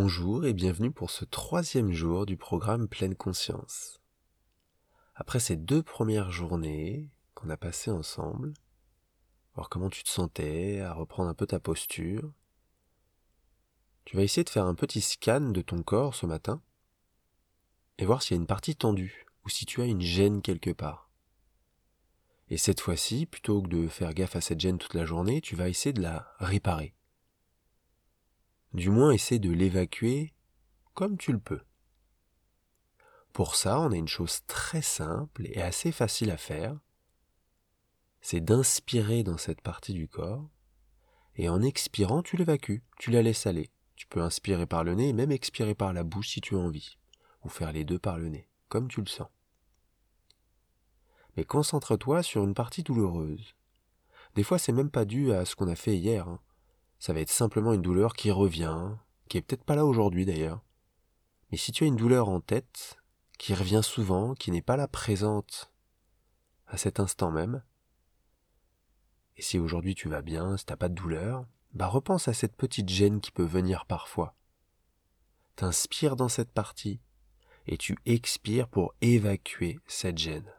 Bonjour et bienvenue pour ce troisième jour du programme Pleine Conscience. Après ces deux premières journées qu'on a passées ensemble, voir comment tu te sentais, à reprendre un peu ta posture, tu vas essayer de faire un petit scan de ton corps ce matin et voir s'il y a une partie tendue ou si tu as une gêne quelque part. Et cette fois-ci, plutôt que de faire gaffe à cette gêne toute la journée, tu vas essayer de la réparer du moins essaie de l'évacuer comme tu le peux. Pour ça, on a une chose très simple et assez facile à faire, c'est d'inspirer dans cette partie du corps, et en expirant, tu l'évacues, tu la laisses aller. Tu peux inspirer par le nez et même expirer par la bouche si tu as envie, ou faire les deux par le nez, comme tu le sens. Mais concentre-toi sur une partie douloureuse. Des fois, c'est même pas dû à ce qu'on a fait hier. Hein ça va être simplement une douleur qui revient, qui est peut-être pas là aujourd'hui d'ailleurs. Mais si tu as une douleur en tête, qui revient souvent, qui n'est pas là présente à cet instant même, et si aujourd'hui tu vas bien, si t'as pas de douleur, bah repense à cette petite gêne qui peut venir parfois. T'inspires dans cette partie et tu expires pour évacuer cette gêne.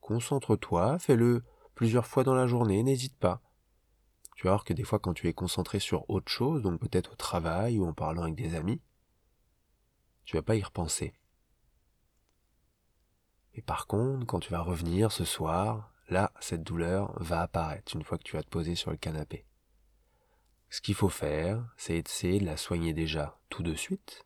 Concentre-toi, fais-le plusieurs fois dans la journée, n'hésite pas. Tu vas voir que des fois quand tu es concentré sur autre chose, donc peut-être au travail ou en parlant avec des amis, tu vas pas y repenser. Et par contre, quand tu vas revenir ce soir, là, cette douleur va apparaître une fois que tu vas te poser sur le canapé. Ce qu'il faut faire, c'est essayer de la soigner déjà tout de suite,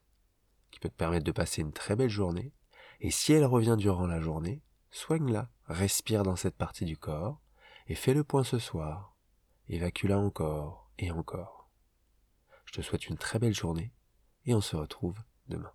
qui peut te permettre de passer une très belle journée. Et si elle revient durant la journée, soigne-la, respire dans cette partie du corps, et fais le point ce soir, évacue-la encore et encore. Je te souhaite une très belle journée et on se retrouve demain.